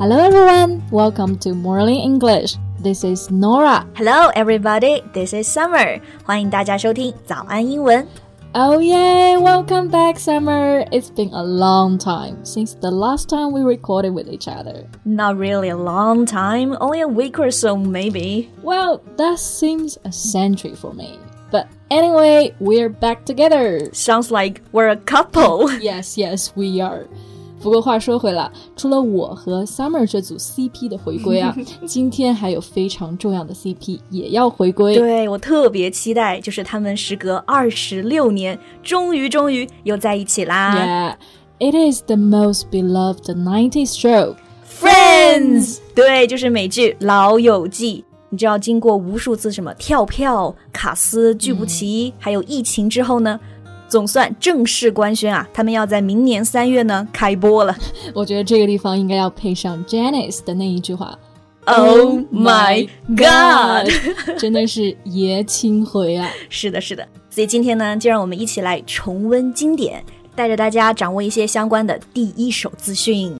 Hello everyone, welcome to Morning English. This is Norah. Hello everybody, this is Summer. 欢迎大家收听早安英文。Oh yay, welcome back Summer. It's been a long time since the last time we recorded with each other. Not really a long time, only a week or so maybe. Well, that seems a century for me. But anyway, we're back together. Sounds like we're a couple. yes, yes, we are. 不过话说回来，除了我和 Summer 这组 CP 的回归啊，今天还有非常重要的 CP 也要回归。对我特别期待，就是他们时隔二十六年，终于终于又在一起啦。Yeah, it is the most beloved 90s show, Friends。对，就是美剧《老友记》。你知道，经过无数次什么跳票、卡斯聚不齐，还有疫情之后呢？总算正式官宣啊，他们要在明年三月呢开播了。我觉得这个地方应该要配上 Janice 的那一句话：“Oh my God！” 真的是爷青回啊！是的，是的。所以今天呢，就让我们一起来重温经典，带着大家掌握一些相关的第一手资讯。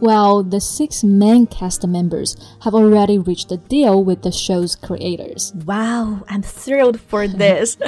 Well, the six main cast members have already reached a deal with the show's creators. Wow, I'm thrilled for this.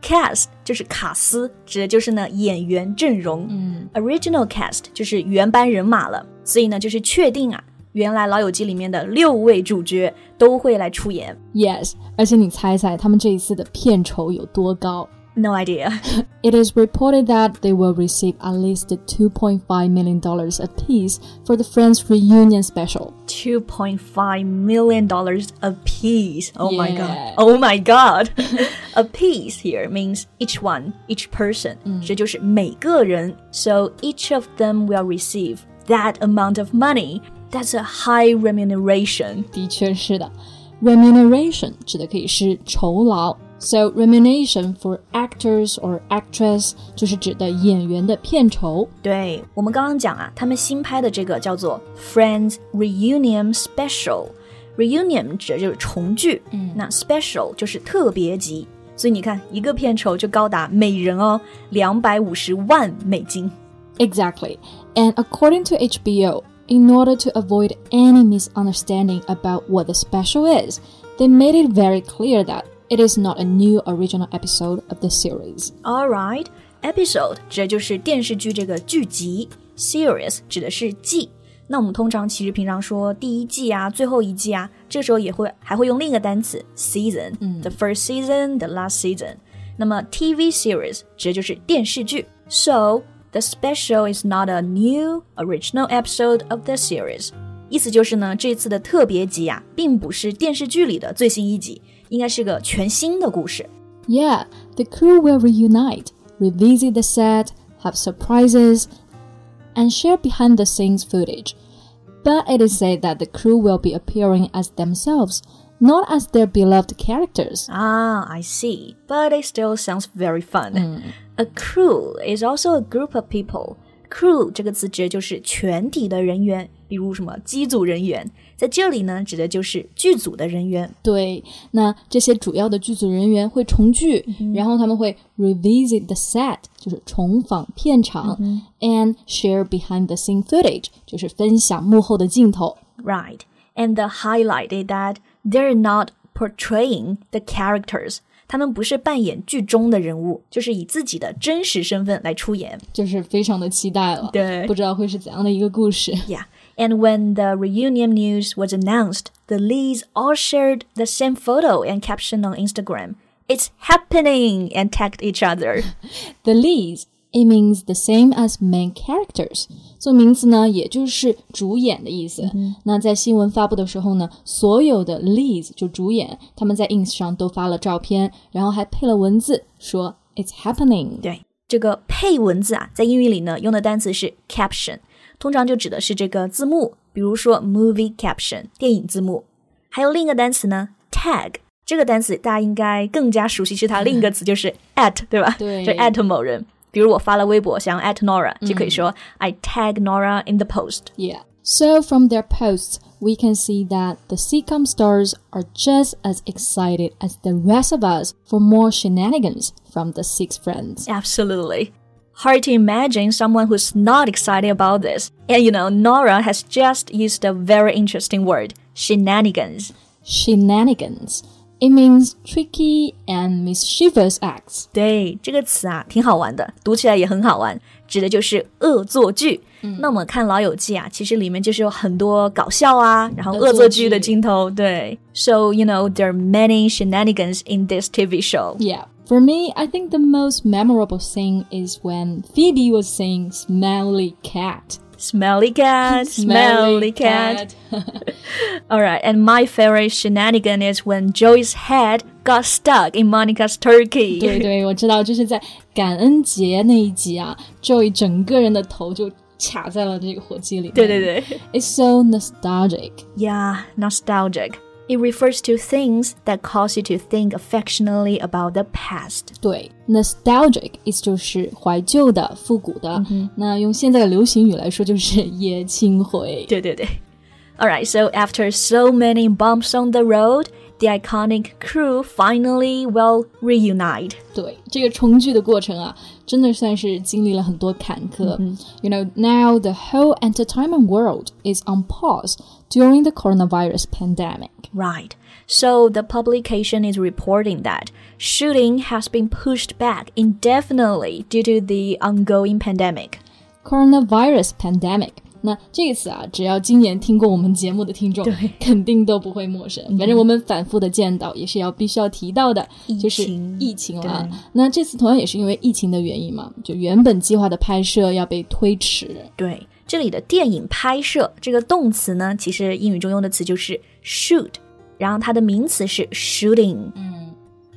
cast 就是卡斯，指的就是呢演员阵容。嗯，original cast 就是原班人马了，所以呢就是确定啊，原来《老友记》里面的六位主角都会来出演。Yes，而且你猜猜他们这一次的片酬有多高 ？no idea. it is reported that they will receive at least $2.5 million apiece for the Friends reunion special. $2.5 million apiece. Oh yeah. my god. Oh my god. a piece here means each one, each person. Mm. So each of them will receive that amount of money. That's a high remuneration. 的确是的，remuneration 指的可以是酬劳。 so remuneration for actors or actress 就是指的演员的片酬。对我们刚刚讲啊，他们新拍的这个叫做 Friends Reunion Special。Reunion 指的就是重聚，嗯，那 Special 就是特别集。所以你看，一个片酬就高达每人哦两百五十万美金。Exactly, and according to HBO. In order to avoid any misunderstanding about what the special is, they made it very clear that it is not a new original episode of the series. All right, episode 指的就是电视剧这个剧集，series 指的是季。那我们通常其实平常说第一季啊、最后一季啊，这时候也会还会用另一个单词 season，嗯，the first season, the last season。那么 TV series 指的就是电视剧。So the special is not a new original episode of the series。意思就是呢，这次的特别集啊，并不是电视剧里的最新一集。 应该是个全新的故事。Yeah, the crew will reunite, revisit the set, have surprises, and share behind the scenes footage. But it is said that the crew will be appearing as themselves, not as their beloved characters. Ah, I see. But it still sounds very fun. Mm. A crew is also a group of people. Crew 这个词指的就是全体的人员，比如什么机组人员。 在这里呢，指的就是剧组的人员。对，那这些主要的剧组人员会重聚，嗯、然后他们会 revisit the set，就是重访片场、嗯、，and share behind the scene footage，就是分享幕后的镜头。Right, and the highlight is that they're not portraying the characters. 他们不是扮演剧中的人物，就是以自己的真实身份来出演，就是非常的期待了。对，不知道会是怎样的一个故事。Yeah. And when the reunion news was announced, the Lees all shared the same photo and caption on Instagram. It's happening and tagged each other. the Lees it means the same as main characters，做名词呢，也就是主演的意思。嗯、那在新闻发布的时候呢，所有的 leads 就主演，他们在 ins 上都发了照片，然后还配了文字，说 It's happening。对，这个配文字啊，在英语里呢，用的单词是 caption。 通常就指的是这个字幕，比如说 movie caption 电影字幕。还有另一个单词呢，tag 这个单词大家应该更加熟悉，是它另一个词就是 at，对吧？对，就 at 某人。比如我发了微博，想要 at Norah，就可以说 I tag Norah in the post。Yeah. So from their posts, we can see that the sitcom stars are just as excited as the rest of us for more shenanigans from the six friends. Absolutely. Hard to imagine someone who's not excited about this. And you know, Norah has just used a very interesting word shenanigans. Shenanigans. It means tricky and mischievous acts. acts。对，这个词啊，挺好玩的，读起来也很好玩，指的就是恶作剧。嗯、那么看《老友记》啊，其实里面就是有很多搞笑啊，然后恶作剧的镜头。对，So you know there are many shenanigans in this TV show. Yeah. For me, I think the most memorable scene is when Phoebe was saying smelly cat. Smelly cat, smelly cat. All right, and my favorite shenanigan is when Joey's head got stuck in Monica's turkey. 对对，我知道，就是在感恩节那一集啊，Joey 整个人的头就卡在了这个火鸡里面。对对对。 It's so nostalgic. Yeah, nostalgic. It refers to things that cause you to think affectionately about the past. 对，nostalgic 意思就是怀旧的、复古的。那用现在的流行语来说，就是爷青回。对对对。All right, so after so many bumps on the road, the iconic crew finally will reunite. 对，这个重聚的过程啊，真的算是经历了很多坎坷。You know, now the whole entertainment world is on pause during the coronavirus pandemic. Right. So the publication is reporting that shooting has been pushed back indefinitely due to the ongoing pandemic. Coronavirus pandemic。 那这个词啊，只要今年听过我们节目的听众，肯定都不会陌生。反正我们反复的见到，也是要必须要提到的，就是疫情了。那这次同样也是因为疫情的原因嘛，就原本计划的拍摄要被推迟。对，这里的电影拍摄这个动词呢，其实英语中用的词就是 shoot，然后它的名词是 shooting。嗯，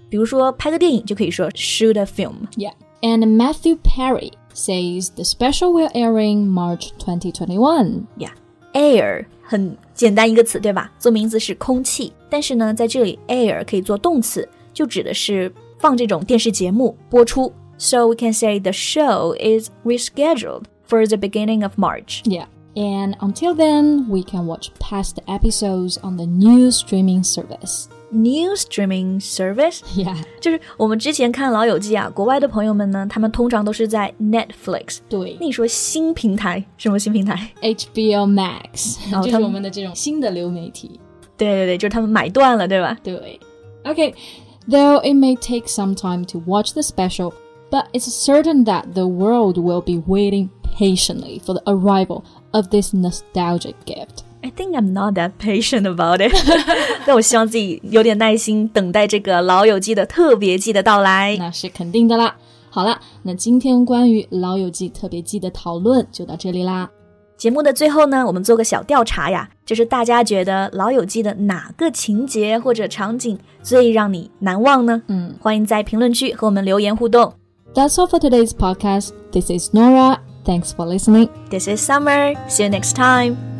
比如说拍个电影就可以说 shoot a film。Yeah. And Matthew Perry says the special will airing March 2021. Yeah, air 很简单一个词，对吧？做名词是空气，但是呢，在这里 air 可以做动词，就指的是放这种电视节目播出。So we can say the show is rescheduled for the beginning of March. Yeah. And until then, we can watch past episodes on the new streaming service. New streaming service Yeah. 就是我们之前看《老友记》啊，国外的朋友们呢，他们通常都是在 Netflix。对那你说新平台什么新平台？ HBO Max，、哦他们就是我们的这种新的流媒体。对对对，就是他们买断了，对吧？对。Okay. Though it may take some time to watch the special, but it's certain that the world will be waiting patiently for the arrival of this nostalgic gift. I think I'm not that patient about it。那我希望自己有点耐心，等待这个《老友记》的特别季的到来。那是肯定的啦。好了，那今天关于《老友记》特别季的讨论就到这里啦。节目的最后呢，我们做个小调查呀，就是大家觉得《老友记》的哪个情节或者场景最让你难忘呢？嗯，欢迎在评论区和我们留言互动。That's all for today's podcast. This is Nora. Thanks for listening. This is Summer. See you next time.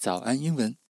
早安英文。